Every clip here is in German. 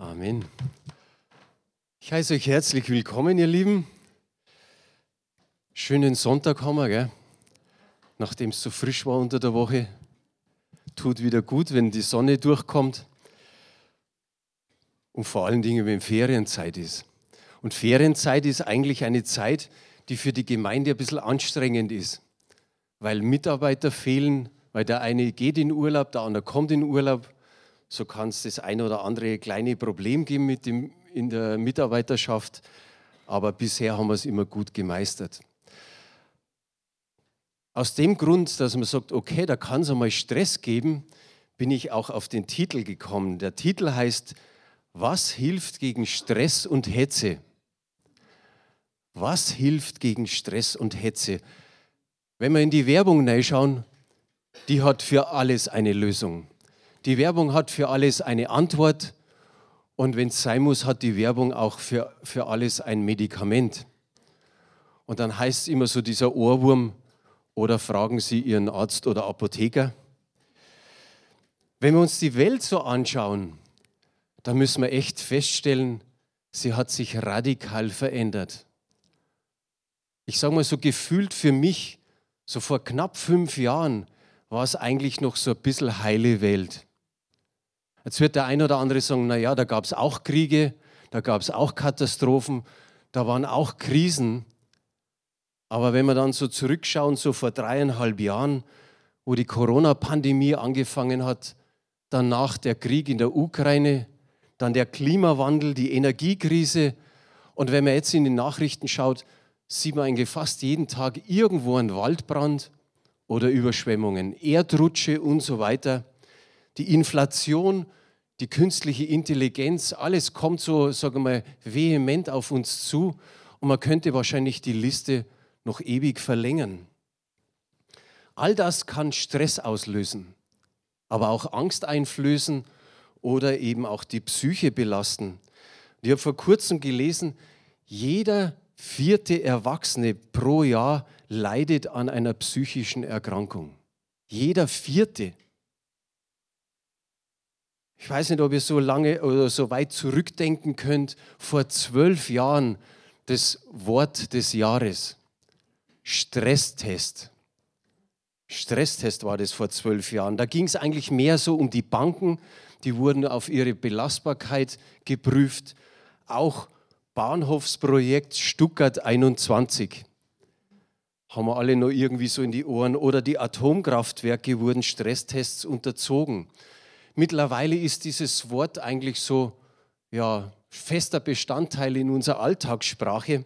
Amen. Ich heiße euch herzlich willkommen, ihr Lieben. Schönen Sonntag haben wir, gell? nachdem es so frisch war unter der Woche. Tut wieder gut, wenn die Sonne durchkommt. Und vor allen Dingen, wenn Ferienzeit ist. Und Ferienzeit ist eigentlich eine Zeit, die für die Gemeinde ein bisschen anstrengend ist, weil Mitarbeiter fehlen, weil der eine geht in Urlaub, der andere kommt in Urlaub so kann es das ein oder andere kleine Problem geben mit dem, in der Mitarbeiterschaft, aber bisher haben wir es immer gut gemeistert. Aus dem Grund, dass man sagt, okay, da kann es einmal Stress geben, bin ich auch auf den Titel gekommen. Der Titel heißt, was hilft gegen Stress und Hetze? Was hilft gegen Stress und Hetze? Wenn wir in die Werbung reinschauen, die hat für alles eine Lösung. Die Werbung hat für alles eine Antwort und wenn es sein muss, hat die Werbung auch für, für alles ein Medikament. Und dann heißt es immer so dieser Ohrwurm oder fragen Sie Ihren Arzt oder Apotheker. Wenn wir uns die Welt so anschauen, dann müssen wir echt feststellen, sie hat sich radikal verändert. Ich sage mal so gefühlt für mich, so vor knapp fünf Jahren war es eigentlich noch so ein bisschen heile Welt. Jetzt wird der ein oder andere sagen, naja, da gab es auch Kriege, da gab es auch Katastrophen, da waren auch Krisen. Aber wenn wir dann so zurückschauen, so vor dreieinhalb Jahren, wo die Corona-Pandemie angefangen hat, danach der Krieg in der Ukraine, dann der Klimawandel, die Energiekrise. Und wenn man jetzt in die Nachrichten schaut, sieht man eigentlich fast jeden Tag irgendwo einen Waldbrand oder Überschwemmungen, Erdrutsche und so weiter die Inflation, die künstliche Intelligenz, alles kommt so, sagen wir mal, vehement auf uns zu und man könnte wahrscheinlich die Liste noch ewig verlängern. All das kann Stress auslösen, aber auch Angst einflößen oder eben auch die Psyche belasten. Ich habe vor kurzem gelesen, jeder vierte Erwachsene pro Jahr leidet an einer psychischen Erkrankung. Jeder vierte. Ich weiß nicht, ob ihr so lange oder so weit zurückdenken könnt, vor zwölf Jahren das Wort des Jahres. Stresstest. Stresstest war das vor zwölf Jahren. Da ging es eigentlich mehr so um die Banken, die wurden auf ihre Belastbarkeit geprüft. Auch Bahnhofsprojekt Stuttgart 21 haben wir alle noch irgendwie so in die Ohren. Oder die Atomkraftwerke wurden Stresstests unterzogen. Mittlerweile ist dieses Wort eigentlich so ja, fester Bestandteil in unserer Alltagssprache.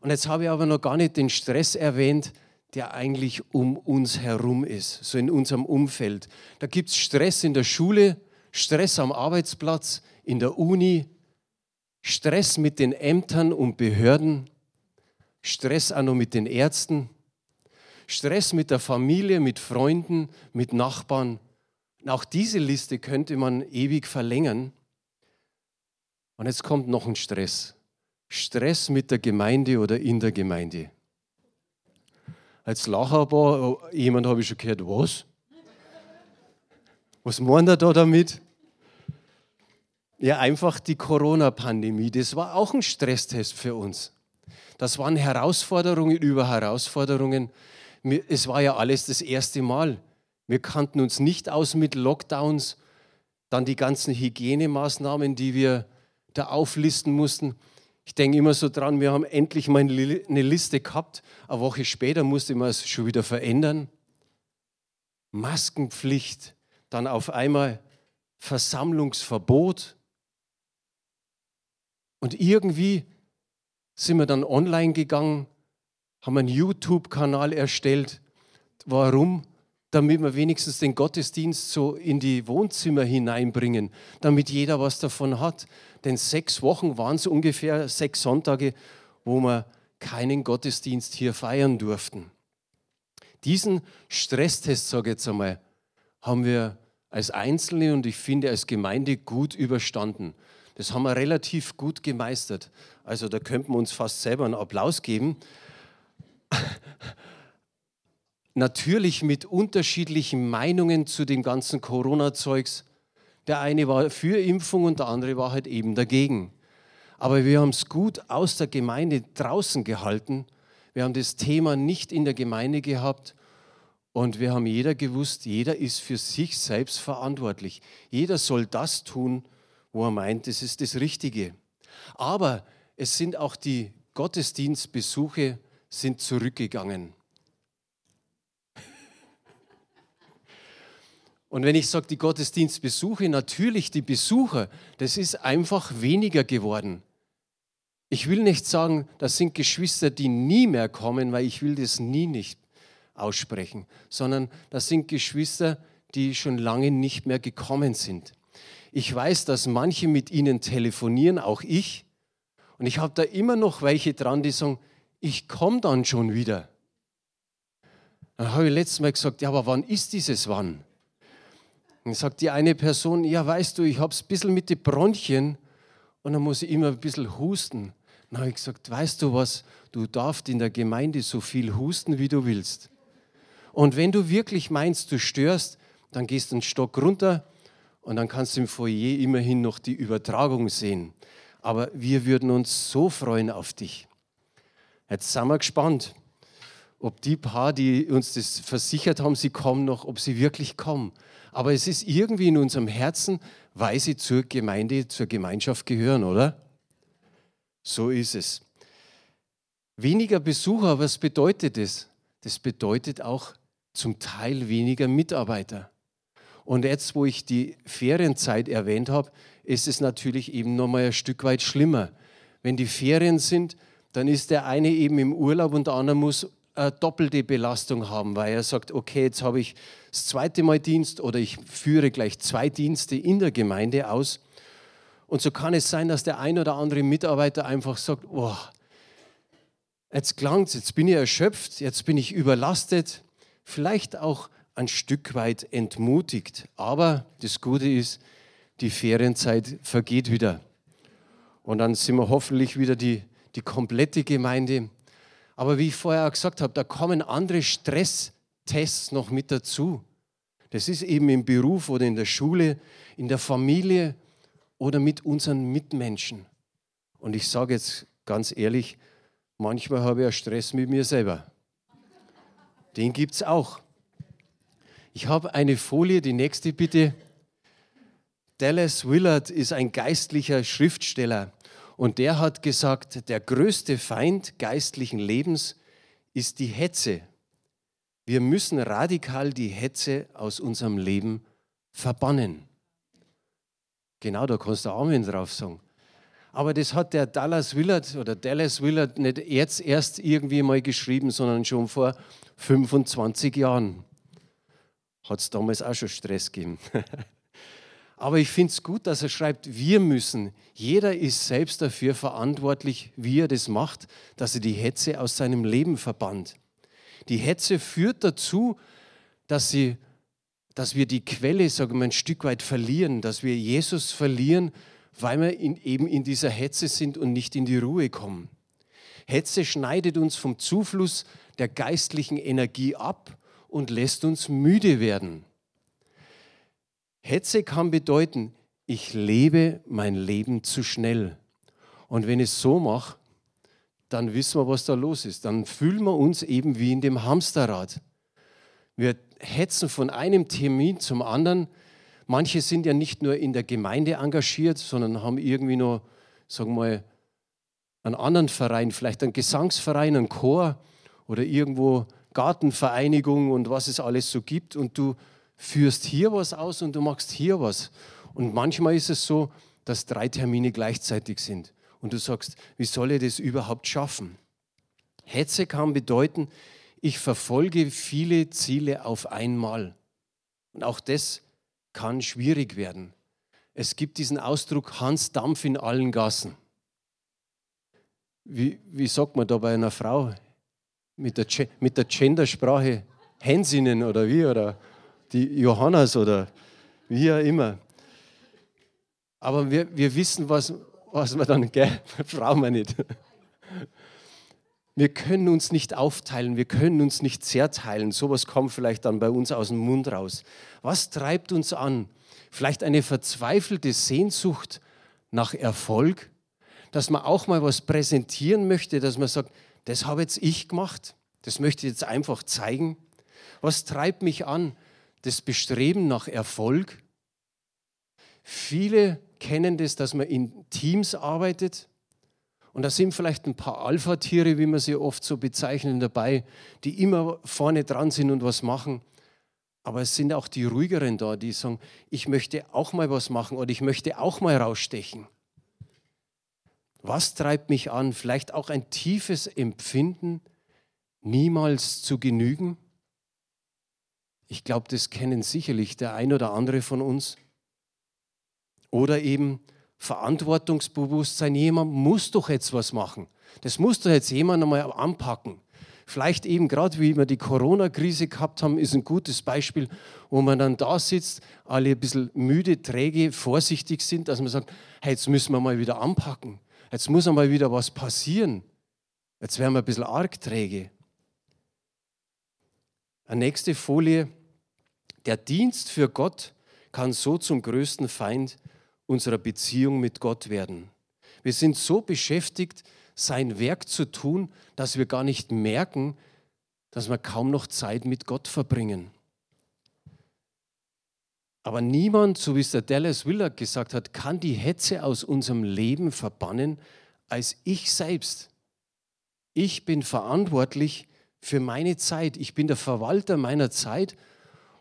Und jetzt habe ich aber noch gar nicht den Stress erwähnt, der eigentlich um uns herum ist, so in unserem Umfeld. Da gibt es Stress in der Schule, Stress am Arbeitsplatz, in der Uni, Stress mit den Ämtern und Behörden, Stress auch noch mit den Ärzten, Stress mit der Familie, mit Freunden, mit Nachbarn und auch diese Liste könnte man ewig verlängern. Und jetzt kommt noch ein Stress. Stress mit der Gemeinde oder in der Gemeinde. Als Lacher war, jemand habe ich schon gehört, was? Was meint er da damit? Ja, einfach die Corona-Pandemie. Das war auch ein Stresstest für uns. Das waren Herausforderungen über Herausforderungen. Es war ja alles das erste Mal. Wir kannten uns nicht aus mit Lockdowns, dann die ganzen Hygienemaßnahmen, die wir da auflisten mussten. Ich denke immer so dran, wir haben endlich mal eine Liste gehabt. Eine Woche später musste man es schon wieder verändern. Maskenpflicht, dann auf einmal Versammlungsverbot. Und irgendwie sind wir dann online gegangen, haben einen YouTube-Kanal erstellt. Warum? Damit wir wenigstens den Gottesdienst so in die Wohnzimmer hineinbringen, damit jeder was davon hat. Denn sechs Wochen waren es ungefähr, sechs Sonntage, wo wir keinen Gottesdienst hier feiern durften. Diesen Stresstest, sage ich jetzt einmal, haben wir als Einzelne und ich finde als Gemeinde gut überstanden. Das haben wir relativ gut gemeistert. Also da könnten wir uns fast selber einen Applaus geben natürlich mit unterschiedlichen Meinungen zu dem ganzen Corona-Zeugs. Der eine war für Impfung und der andere war halt eben dagegen. Aber wir haben es gut aus der Gemeinde draußen gehalten. Wir haben das Thema nicht in der Gemeinde gehabt und wir haben jeder gewusst, jeder ist für sich selbst verantwortlich. Jeder soll das tun, wo er meint, das ist das Richtige. Aber es sind auch die Gottesdienstbesuche sind zurückgegangen. Und wenn ich sage, die Gottesdienstbesuche, natürlich die Besucher, das ist einfach weniger geworden. Ich will nicht sagen, das sind Geschwister, die nie mehr kommen, weil ich will das nie nicht aussprechen, sondern das sind Geschwister, die schon lange nicht mehr gekommen sind. Ich weiß, dass manche mit ihnen telefonieren, auch ich. Und ich habe da immer noch welche dran, die sagen, ich komme dann schon wieder. Dann habe ich letztes Mal gesagt, ja, aber wann ist dieses wann? Dann sagt die eine Person, ja, weißt du, ich habe es ein bisschen mit den Bronchien und dann muss ich immer ein bisschen husten. Dann habe ich gesagt, weißt du was, du darfst in der Gemeinde so viel husten, wie du willst. Und wenn du wirklich meinst, du störst, dann gehst du einen Stock runter und dann kannst du im Foyer immerhin noch die Übertragung sehen. Aber wir würden uns so freuen auf dich. Jetzt sind wir gespannt, ob die paar, die uns das versichert haben, sie kommen noch, ob sie wirklich kommen. Aber es ist irgendwie in unserem Herzen, weil sie zur Gemeinde, zur Gemeinschaft gehören, oder? So ist es. Weniger Besucher, was bedeutet das? Das bedeutet auch zum Teil weniger Mitarbeiter. Und jetzt, wo ich die Ferienzeit erwähnt habe, ist es natürlich eben nochmal ein Stück weit schlimmer. Wenn die Ferien sind, dann ist der eine eben im Urlaub und der andere muss eine doppelte Belastung haben, weil er sagt, okay, jetzt habe ich das zweite Mal Dienst oder ich führe gleich zwei Dienste in der Gemeinde aus. Und so kann es sein, dass der ein oder andere Mitarbeiter einfach sagt, oh, jetzt klangt jetzt bin ich erschöpft, jetzt bin ich überlastet, vielleicht auch ein Stück weit entmutigt. Aber das Gute ist, die Ferienzeit vergeht wieder. Und dann sind wir hoffentlich wieder die, die komplette Gemeinde. Aber wie ich vorher auch gesagt habe, da kommen andere Stresstests noch mit dazu. Das ist eben im Beruf oder in der Schule, in der Familie oder mit unseren Mitmenschen. Und ich sage jetzt ganz ehrlich, manchmal habe ich ja Stress mit mir selber. Den gibt es auch. Ich habe eine Folie, die nächste bitte. Dallas Willard ist ein geistlicher Schriftsteller und der hat gesagt, der größte Feind geistlichen Lebens ist die Hetze. Wir müssen radikal die Hetze aus unserem Leben verbannen. Genau, da kannst du Amen drauf sagen. Aber das hat der Dallas Willard oder Dallas Willard nicht jetzt erst irgendwie mal geschrieben, sondern schon vor 25 Jahren. Hat es damals auch schon Stress gegeben. Aber ich finde es gut, dass er schreibt, wir müssen. Jeder ist selbst dafür verantwortlich, wie er das macht, dass er die Hetze aus seinem Leben verbannt. Die Hetze führt dazu, dass, sie, dass wir die Quelle, sagen wir, ein Stück weit verlieren, dass wir Jesus verlieren, weil wir in, eben in dieser Hetze sind und nicht in die Ruhe kommen. Hetze schneidet uns vom Zufluss der geistlichen Energie ab und lässt uns müde werden. Hetze kann bedeuten, ich lebe mein Leben zu schnell. Und wenn ich es so mache, dann wissen wir, was da los ist. Dann fühlen wir uns eben wie in dem Hamsterrad. Wir hetzen von einem Termin zum anderen. Manche sind ja nicht nur in der Gemeinde engagiert, sondern haben irgendwie noch, sagen wir mal, einen anderen Verein, vielleicht einen Gesangsverein, einen Chor oder irgendwo Gartenvereinigung und was es alles so gibt. Und du führst hier was aus und du machst hier was. Und manchmal ist es so, dass drei Termine gleichzeitig sind. Und du sagst, wie soll ich das überhaupt schaffen? Hetze kann bedeuten, ich verfolge viele Ziele auf einmal. Und auch das kann schwierig werden. Es gibt diesen Ausdruck Hans Dampf in allen Gassen. Wie, wie sagt man da bei einer Frau mit der, mit der Gendersprache? Hänsinnen oder wie? Oder die Johannas oder wie auch immer. Aber wir, wir wissen, was, was wir dann, gell, brauchen wir nicht. Wir können uns nicht aufteilen, wir können uns nicht zerteilen. Sowas kommt vielleicht dann bei uns aus dem Mund raus. Was treibt uns an? Vielleicht eine verzweifelte Sehnsucht nach Erfolg, dass man auch mal was präsentieren möchte, dass man sagt, das habe jetzt ich gemacht, das möchte ich jetzt einfach zeigen. Was treibt mich an? Das Bestreben nach Erfolg. Viele kennen das, dass man in Teams arbeitet. Und da sind vielleicht ein paar Alpha-Tiere, wie man sie oft so bezeichnen, dabei, die immer vorne dran sind und was machen. Aber es sind auch die ruhigeren da, die sagen, ich möchte auch mal was machen oder ich möchte auch mal rausstechen. Was treibt mich an? Vielleicht auch ein tiefes Empfinden, niemals zu genügen? Ich glaube, das kennen sicherlich der ein oder andere von uns. Oder eben Verantwortungsbewusstsein. Jemand muss doch jetzt was machen. Das muss doch jetzt jemand einmal anpacken. Vielleicht eben gerade wie wir die Corona-Krise gehabt haben, ist ein gutes Beispiel, wo man dann da sitzt, alle ein bisschen müde, träge, vorsichtig sind, dass man sagt, hey, jetzt müssen wir mal wieder anpacken. Jetzt muss einmal wieder was passieren. Jetzt werden wir ein bisschen arg träge. Eine nächste Folie. Der Dienst für Gott kann so zum größten Feind unserer Beziehung mit Gott werden. Wir sind so beschäftigt, sein Werk zu tun, dass wir gar nicht merken, dass wir kaum noch Zeit mit Gott verbringen. Aber niemand, so wie es der Dallas Willard gesagt hat, kann die Hetze aus unserem Leben verbannen als ich selbst. Ich bin verantwortlich für meine Zeit. Ich bin der Verwalter meiner Zeit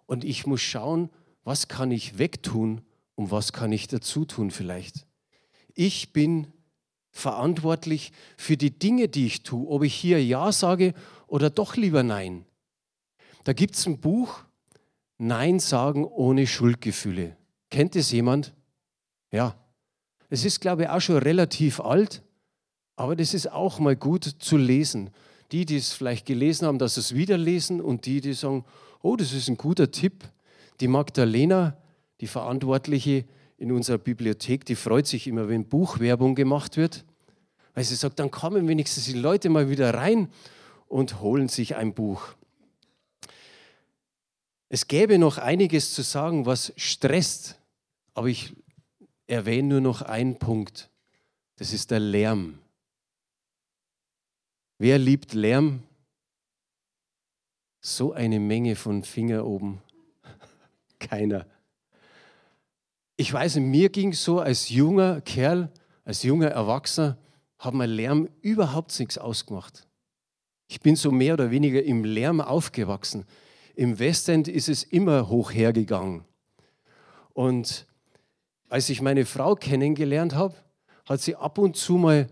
und ich muss schauen, was kann ich wegtun und was kann ich dazu tun vielleicht. Ich bin verantwortlich für die Dinge, die ich tue, ob ich hier Ja sage oder doch lieber Nein. Da gibt es ein Buch, Nein sagen ohne Schuldgefühle. Kennt es jemand? Ja. Es ist, glaube ich, auch schon relativ alt, aber das ist auch mal gut zu lesen. Die, die es vielleicht gelesen haben, dass es wieder lesen und die, die sagen, oh, das ist ein guter Tipp. Die Magdalena, die Verantwortliche in unserer Bibliothek, die freut sich immer, wenn Buchwerbung gemacht wird, weil sie sagt, dann kommen wenigstens die Leute mal wieder rein und holen sich ein Buch. Es gäbe noch einiges zu sagen, was stresst, aber ich erwähne nur noch einen Punkt. Das ist der Lärm. Wer liebt Lärm? So eine Menge von Finger oben. Keiner. Ich weiß, mir ging so als junger Kerl, als junger Erwachsener, hat mir Lärm überhaupt nichts ausgemacht. Ich bin so mehr oder weniger im Lärm aufgewachsen. Im Westend ist es immer hoch hergegangen. Und als ich meine Frau kennengelernt habe, hat sie ab und zu mal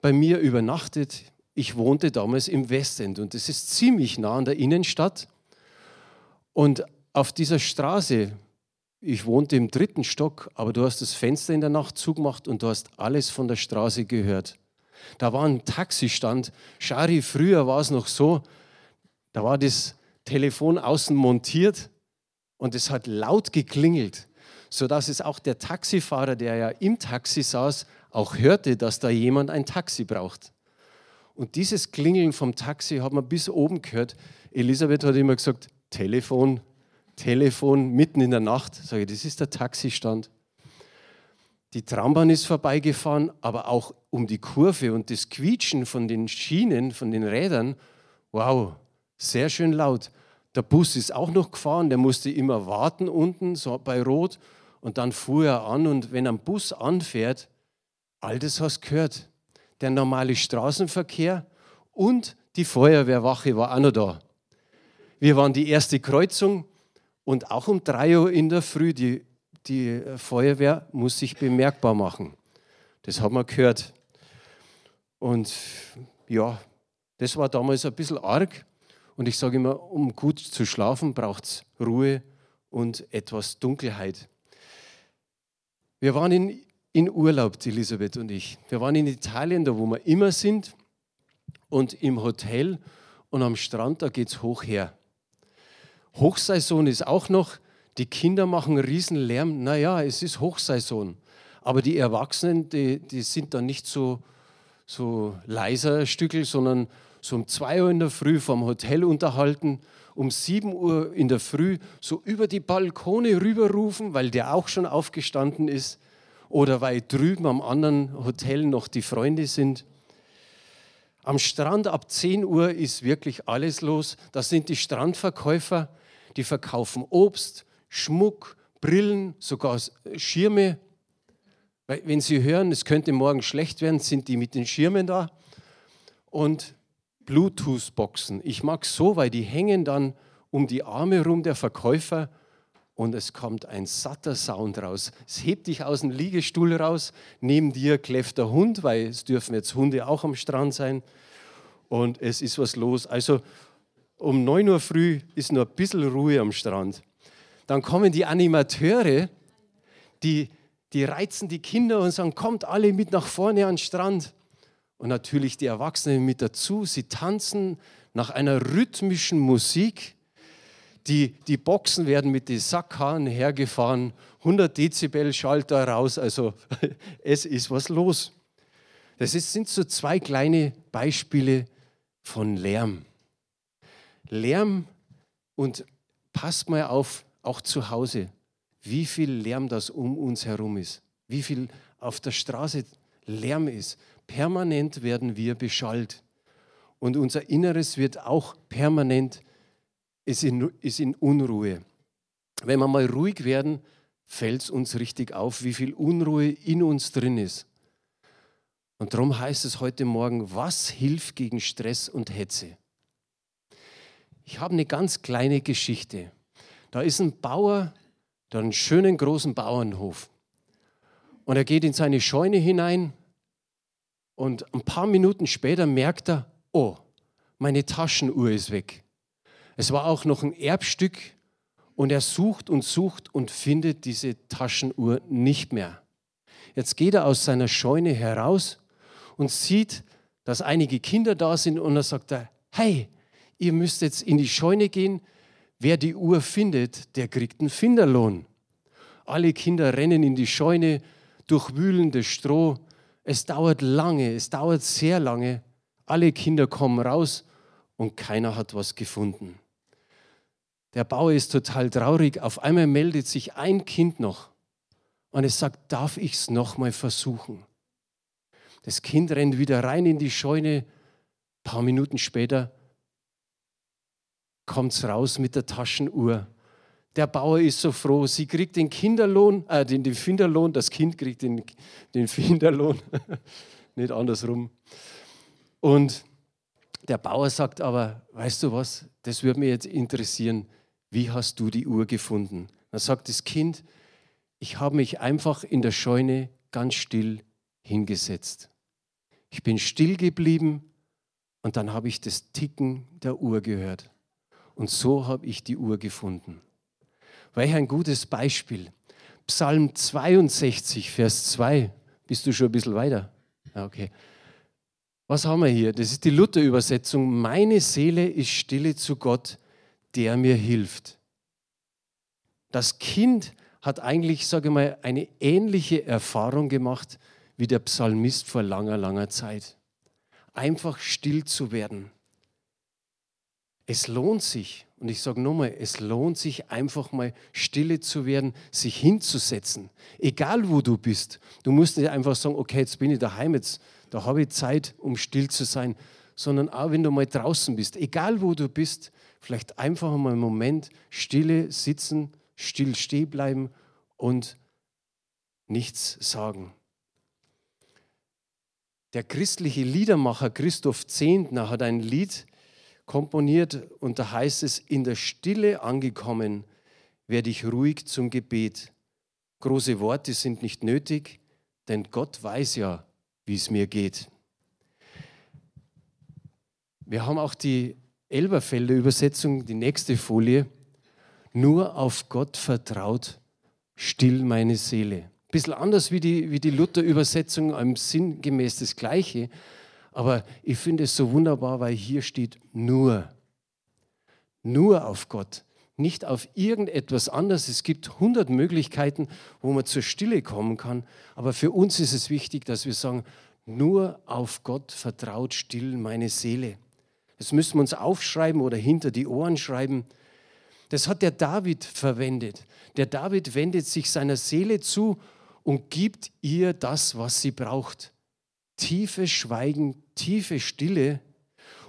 bei mir übernachtet. Ich wohnte damals im Westend und es ist ziemlich nah an der Innenstadt. Und auf dieser Straße, ich wohnte im dritten Stock, aber du hast das Fenster in der Nacht zugemacht und du hast alles von der Straße gehört. Da war ein Taxistand. Schari, früher war es noch so, da war das Telefon außen montiert und es hat laut geklingelt, sodass es auch der Taxifahrer, der ja im Taxi saß, auch hörte, dass da jemand ein Taxi braucht. Und dieses Klingeln vom Taxi hat man bis oben gehört. Elisabeth hat immer gesagt, Telefon, Telefon, mitten in der Nacht. Sage ich, das ist der Taxistand. Die Trambahn ist vorbeigefahren, aber auch um die Kurve und das Quietschen von den Schienen, von den Rädern, wow, sehr schön laut. Der Bus ist auch noch gefahren, der musste immer warten unten so bei Rot und dann fuhr er an und wenn ein Bus anfährt, all das hast du gehört. Der normale Straßenverkehr und die Feuerwehrwache war auch noch da. Wir waren die erste Kreuzung und auch um drei Uhr in der Früh, die, die Feuerwehr muss sich bemerkbar machen. Das haben wir gehört. Und ja, das war damals ein bisschen arg. Und ich sage immer, um gut zu schlafen, braucht es Ruhe und etwas Dunkelheit. Wir waren in, in Urlaub, Elisabeth und ich. Wir waren in Italien, da wo wir immer sind, und im Hotel und am Strand, da geht es hoch her. Hochsaison ist auch noch, die Kinder machen riesen Lärm. Naja, es ist Hochsaison. Aber die Erwachsenen, die, die sind dann nicht so, so leiser Stückel, sondern so um 2 Uhr in der Früh vom Hotel unterhalten, um 7 Uhr in der Früh so über die Balkone rüberrufen, weil der auch schon aufgestanden ist oder weil drüben am anderen Hotel noch die Freunde sind. Am Strand ab 10 Uhr ist wirklich alles los. Das sind die Strandverkäufer, die verkaufen Obst, Schmuck, Brillen, sogar Schirme. Weil, wenn Sie hören, es könnte morgen schlecht werden, sind die mit den Schirmen da. Und Bluetooth-Boxen. Ich mag so, weil die hängen dann um die Arme rum der Verkäufer und es kommt ein satter Sound raus. Es hebt dich aus dem Liegestuhl raus. Neben dir kläfft der Hund, weil es dürfen jetzt Hunde auch am Strand sein. Und es ist was los. Also um 9 Uhr früh ist nur ein bisschen Ruhe am Strand. Dann kommen die Animateure, die, die reizen die Kinder und sagen, kommt alle mit nach vorne an den Strand. Und natürlich die Erwachsenen mit dazu. Sie tanzen nach einer rhythmischen Musik die, die Boxen werden mit den Sackhahn hergefahren, 100 Dezibel Schalter raus, also es ist was los. Das ist, sind so zwei kleine Beispiele von Lärm. Lärm und passt mal auf, auch zu Hause, wie viel Lärm das um uns herum ist, wie viel auf der Straße Lärm ist. Permanent werden wir beschallt und unser Inneres wird auch permanent ist in, ist in Unruhe. Wenn wir mal ruhig werden, fällt es uns richtig auf, wie viel Unruhe in uns drin ist. Und darum heißt es heute Morgen, was hilft gegen Stress und Hetze? Ich habe eine ganz kleine Geschichte. Da ist ein Bauer, der einen schönen großen Bauernhof. Und er geht in seine Scheune hinein und ein paar Minuten später merkt er, oh, meine Taschenuhr ist weg. Es war auch noch ein Erbstück und er sucht und sucht und findet diese Taschenuhr nicht mehr. Jetzt geht er aus seiner Scheune heraus und sieht, dass einige Kinder da sind und er sagt, hey, ihr müsst jetzt in die Scheune gehen. Wer die Uhr findet, der kriegt einen Finderlohn. Alle Kinder rennen in die Scheune, durchwühlen das Stroh. Es dauert lange, es dauert sehr lange. Alle Kinder kommen raus und keiner hat was gefunden. Der Bauer ist total traurig. Auf einmal meldet sich ein Kind noch und es sagt, darf ich es nochmal versuchen? Das Kind rennt wieder rein in die Scheune. Ein paar Minuten später kommt es raus mit der Taschenuhr. Der Bauer ist so froh, sie kriegt den Kinderlohn, äh, den, den Finderlohn, das Kind kriegt den, den Finderlohn, nicht andersrum. Und der Bauer sagt aber, weißt du was, das würde mich jetzt interessieren wie hast du die Uhr gefunden? Dann sagt das Kind, ich habe mich einfach in der Scheune ganz still hingesetzt. Ich bin still geblieben und dann habe ich das Ticken der Uhr gehört. Und so habe ich die Uhr gefunden. Welch ein gutes Beispiel. Psalm 62, Vers 2. Bist du schon ein bisschen weiter? Okay. Was haben wir hier? Das ist die Luther-Übersetzung. Meine Seele ist stille zu Gott der mir hilft. Das Kind hat eigentlich, sage ich mal, eine ähnliche Erfahrung gemacht wie der Psalmist vor langer, langer Zeit. Einfach still zu werden. Es lohnt sich, und ich sage nochmal, es lohnt sich einfach mal stille zu werden, sich hinzusetzen. Egal wo du bist. Du musst nicht einfach sagen, okay, jetzt bin ich daheim, jetzt, da habe ich Zeit, um still zu sein. Sondern auch wenn du mal draußen bist, egal wo du bist, Vielleicht einfach mal einen Moment stille sitzen, still stehen bleiben und nichts sagen. Der christliche Liedermacher Christoph Zehntner hat ein Lied komponiert und da heißt es, in der Stille angekommen werde ich ruhig zum Gebet. Große Worte sind nicht nötig, denn Gott weiß ja, wie es mir geht. Wir haben auch die Elberfelder Übersetzung, die nächste Folie. Nur auf Gott vertraut, still meine Seele. Ein bisschen anders wie die, wie die Luther-Übersetzung, im sinngemäß das Gleiche. Aber ich finde es so wunderbar, weil hier steht nur. Nur auf Gott, nicht auf irgendetwas anderes. Es gibt hundert Möglichkeiten, wo man zur Stille kommen kann. Aber für uns ist es wichtig, dass wir sagen, nur auf Gott vertraut still meine Seele. Das müssen wir uns aufschreiben oder hinter die Ohren schreiben. Das hat der David verwendet. Der David wendet sich seiner Seele zu und gibt ihr das, was sie braucht. Tiefe Schweigen, tiefe Stille.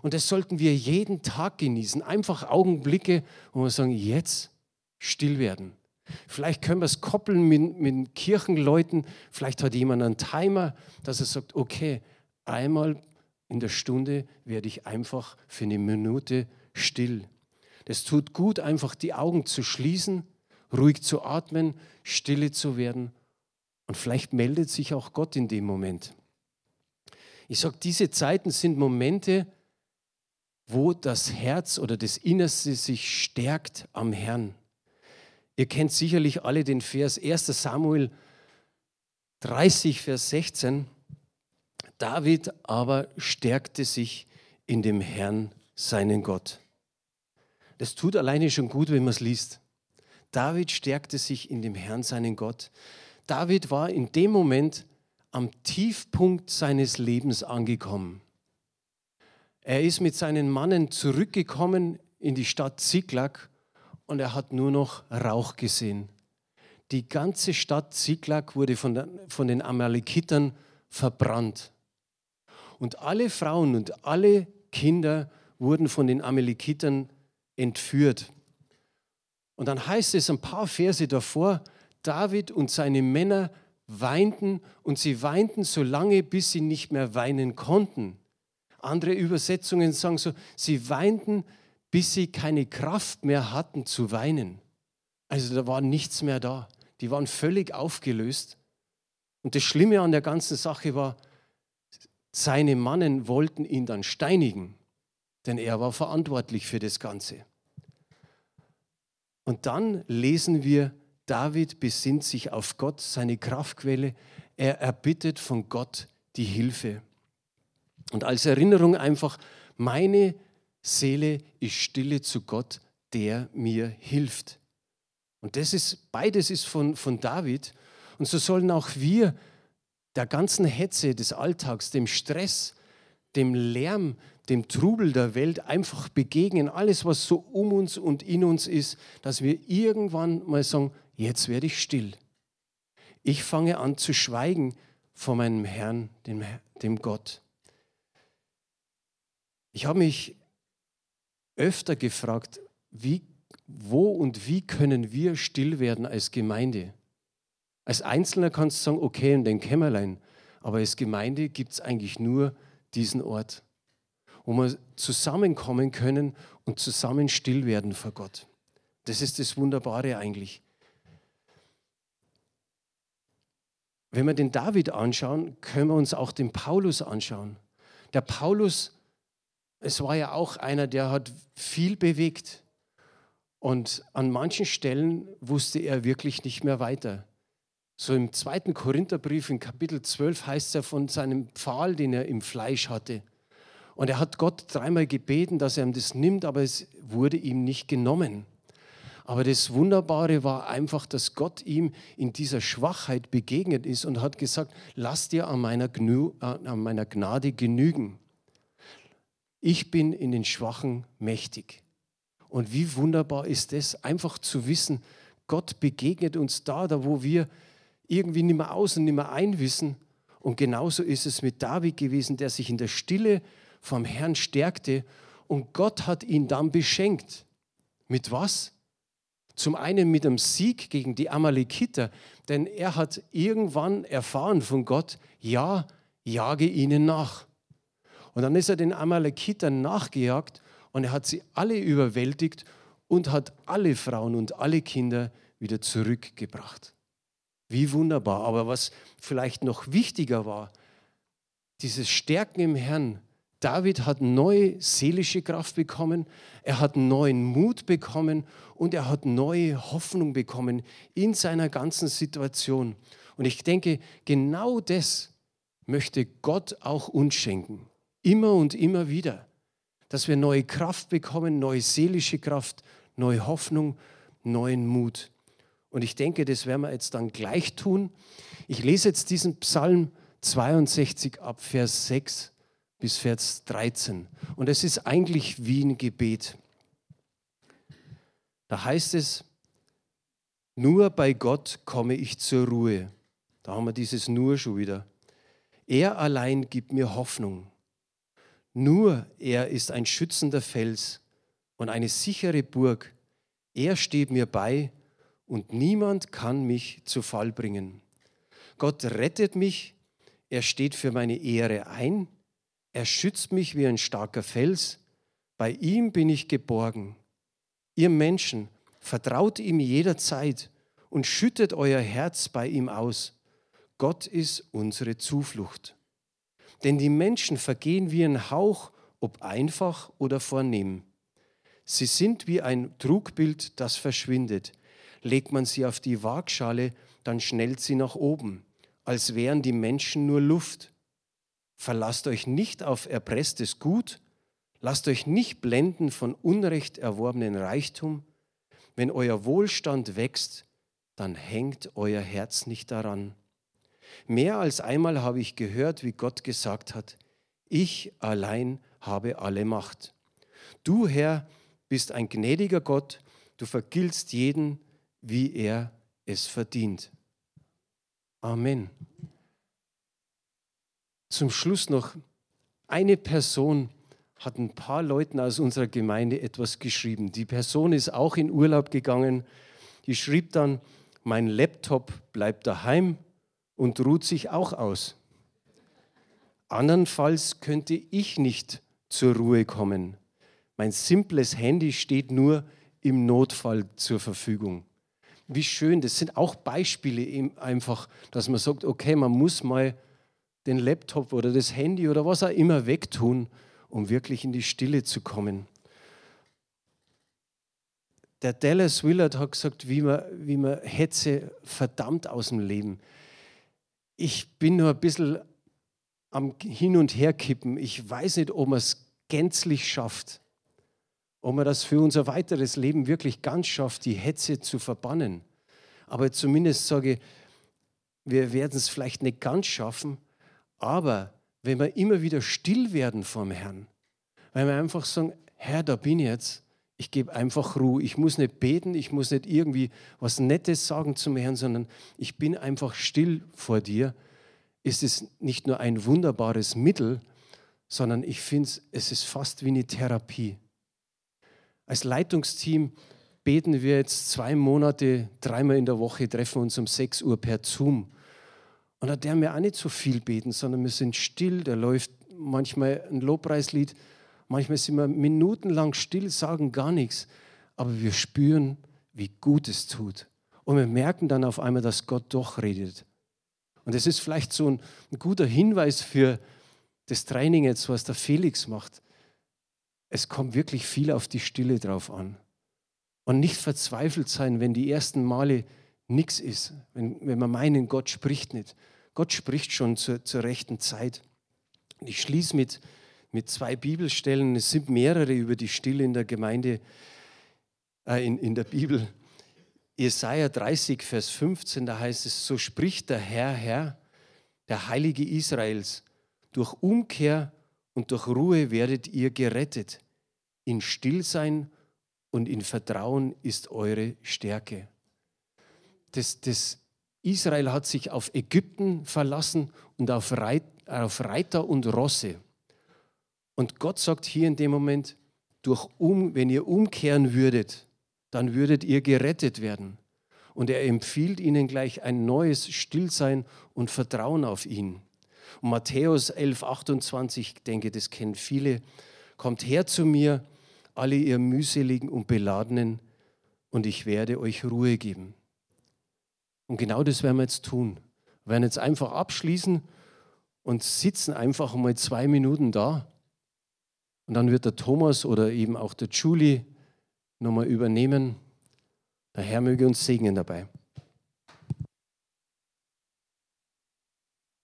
Und das sollten wir jeden Tag genießen. Einfach Augenblicke, wo wir sagen, jetzt still werden. Vielleicht können wir es koppeln mit, mit Kirchenleuten. Vielleicht hat jemand einen Timer, dass er sagt, okay, einmal in der Stunde werde ich einfach für eine Minute still. Das tut gut, einfach die Augen zu schließen, ruhig zu atmen, stille zu werden. Und vielleicht meldet sich auch Gott in dem Moment. Ich sage, diese Zeiten sind Momente, wo das Herz oder das Innerste sich stärkt am Herrn. Ihr kennt sicherlich alle den Vers 1 Samuel 30, Vers 16. David aber stärkte sich in dem Herrn, seinen Gott. Das tut alleine schon gut, wenn man es liest. David stärkte sich in dem Herrn, seinen Gott. David war in dem Moment am Tiefpunkt seines Lebens angekommen. Er ist mit seinen Mannen zurückgekommen in die Stadt Ziklag und er hat nur noch Rauch gesehen. Die ganze Stadt Ziklag wurde von, den Amalekitern verbrannt. Und alle Frauen und alle Kinder wurden von den Amalekitern entführt. Und dann heißt es ein paar Verse davor, David und seine Männer weinten und sie weinten so lange, bis sie nicht mehr weinen konnten. Andere Übersetzungen sagen so, sie weinten, bis sie keine Kraft mehr hatten zu weinen. Also da war nichts mehr da. Die waren völlig aufgelöst. Und das Schlimme an der ganzen Sache war, seine Mannen wollten ihn dann steinigen, denn er war verantwortlich für das Ganze. Und dann lesen wir, David besinnt sich auf Gott, seine Kraftquelle. Er erbittet von Gott die Hilfe. Und als Erinnerung einfach, meine Seele ist stille zu Gott, der mir hilft. Und das ist, beides ist von, von David. Und so sollen auch wir der ganzen Hetze des Alltags, dem Stress, dem Lärm, dem Trubel der Welt einfach begegnen, alles, was so um uns und in uns ist, dass wir irgendwann mal sagen, jetzt werde ich still. Ich fange an zu schweigen vor meinem Herrn, dem, dem Gott. Ich habe mich öfter gefragt, wie, wo und wie können wir still werden als Gemeinde? Als Einzelner kannst du sagen, okay, in den Kämmerlein, aber als Gemeinde gibt es eigentlich nur diesen Ort, wo wir zusammenkommen können und zusammen still werden vor Gott. Das ist das Wunderbare eigentlich. Wenn wir den David anschauen, können wir uns auch den Paulus anschauen. Der Paulus, es war ja auch einer, der hat viel bewegt. Und an manchen Stellen wusste er wirklich nicht mehr weiter. So im zweiten Korintherbrief in Kapitel 12 heißt ja von seinem Pfahl, den er im Fleisch hatte. Und er hat Gott dreimal gebeten, dass er ihm das nimmt, aber es wurde ihm nicht genommen. Aber das Wunderbare war einfach, dass Gott ihm in dieser Schwachheit begegnet ist und hat gesagt, lass dir an meiner, Gnü äh, an meiner Gnade genügen. Ich bin in den Schwachen mächtig. Und wie wunderbar ist es, einfach zu wissen, Gott begegnet uns da, da wo wir irgendwie nicht mehr aus und nicht mehr einwissen. Und genauso ist es mit David gewesen, der sich in der Stille vom Herrn stärkte und Gott hat ihn dann beschenkt. Mit was? Zum einen mit einem Sieg gegen die Amalekiter, denn er hat irgendwann erfahren von Gott, ja, jage ihnen nach. Und dann ist er den Amalekitern nachgejagt und er hat sie alle überwältigt und hat alle Frauen und alle Kinder wieder zurückgebracht. Wie wunderbar. Aber was vielleicht noch wichtiger war, dieses Stärken im Herrn David hat neue seelische Kraft bekommen, er hat neuen Mut bekommen und er hat neue Hoffnung bekommen in seiner ganzen Situation. Und ich denke, genau das möchte Gott auch uns schenken. Immer und immer wieder. Dass wir neue Kraft bekommen, neue seelische Kraft, neue Hoffnung, neuen Mut. Und ich denke, das werden wir jetzt dann gleich tun. Ich lese jetzt diesen Psalm 62 ab Vers 6 bis Vers 13. Und es ist eigentlich wie ein Gebet. Da heißt es, nur bei Gott komme ich zur Ruhe. Da haben wir dieses Nur schon wieder. Er allein gibt mir Hoffnung. Nur er ist ein schützender Fels und eine sichere Burg. Er steht mir bei und niemand kann mich zu Fall bringen. Gott rettet mich, er steht für meine Ehre ein, er schützt mich wie ein starker Fels, bei ihm bin ich geborgen. Ihr Menschen, vertraut ihm jederzeit und schüttet euer Herz bei ihm aus. Gott ist unsere Zuflucht. Denn die Menschen vergehen wie ein Hauch, ob einfach oder vornehm. Sie sind wie ein Trugbild, das verschwindet. Legt man sie auf die Waagschale, dann schnellt sie nach oben, als wären die Menschen nur Luft. Verlasst euch nicht auf erpresstes Gut, lasst euch nicht blenden von Unrecht erworbenen Reichtum. Wenn euer Wohlstand wächst, dann hängt euer Herz nicht daran. Mehr als einmal habe ich gehört, wie Gott gesagt hat, ich allein habe alle Macht. Du, Herr, bist ein gnädiger Gott, du vergiltst jeden, wie er es verdient. Amen. Zum Schluss noch, eine Person hat ein paar Leuten aus unserer Gemeinde etwas geschrieben. Die Person ist auch in Urlaub gegangen. Die schrieb dann, mein Laptop bleibt daheim und ruht sich auch aus. Andernfalls könnte ich nicht zur Ruhe kommen. Mein simples Handy steht nur im Notfall zur Verfügung. Wie schön, das sind auch Beispiele einfach, dass man sagt, okay, man muss mal den Laptop oder das Handy oder was auch immer wegtun, um wirklich in die Stille zu kommen. Der Dallas Willard hat gesagt, wie man, wie man Hetze verdammt aus dem Leben. Ich bin nur ein bisschen am Hin- und Herkippen. Ich weiß nicht, ob man es gänzlich schafft, ob man das für unser weiteres Leben wirklich ganz schafft, die Hetze zu verbannen. Aber zumindest sage ich, wir werden es vielleicht nicht ganz schaffen, aber wenn wir immer wieder still werden vom Herrn, wenn wir einfach sagen, Herr, da bin ich jetzt, ich gebe einfach Ruhe. Ich muss nicht beten, ich muss nicht irgendwie was Nettes sagen zum Herrn, sondern ich bin einfach still vor dir. Ist es nicht nur ein wunderbares Mittel, sondern ich finde, es ist fast wie eine Therapie. Als Leitungsteam beten wir jetzt zwei Monate, dreimal in der Woche, treffen uns um 6 Uhr per Zoom. Und da dürfen wir auch nicht so viel beten, sondern wir sind still, da läuft manchmal ein Lobpreislied Manchmal sind wir minutenlang still, sagen gar nichts, aber wir spüren, wie gut es tut. Und wir merken dann auf einmal, dass Gott doch redet. Und das ist vielleicht so ein, ein guter Hinweis für das Training jetzt, was der Felix macht. Es kommt wirklich viel auf die Stille drauf an. Und nicht verzweifelt sein, wenn die ersten Male nichts ist, wenn, wenn wir meinen, Gott spricht nicht. Gott spricht schon zur, zur rechten Zeit. Ich schließe mit, mit zwei Bibelstellen. Es sind mehrere über die Stille in der Gemeinde, äh, in, in der Bibel. Jesaja 30, Vers 15, da heißt es: So spricht der Herr, Herr, der Heilige Israels. Durch Umkehr und durch Ruhe werdet ihr gerettet. In Stillsein und in Vertrauen ist eure Stärke. Das, das Israel hat sich auf Ägypten verlassen und auf, Reit, auf Reiter und Rosse. Und Gott sagt hier in dem Moment, durch um, wenn ihr umkehren würdet, dann würdet ihr gerettet werden. Und er empfiehlt ihnen gleich ein neues Stillsein und Vertrauen auf ihn. Und Matthäus 11, 28, ich denke, das kennen viele, kommt her zu mir, alle ihr mühseligen und beladenen, und ich werde euch Ruhe geben. Und genau das werden wir jetzt tun. Wir werden jetzt einfach abschließen und sitzen einfach mal zwei Minuten da und dann wird der Thomas oder eben auch der Julie nochmal übernehmen. Der Herr möge uns segnen dabei.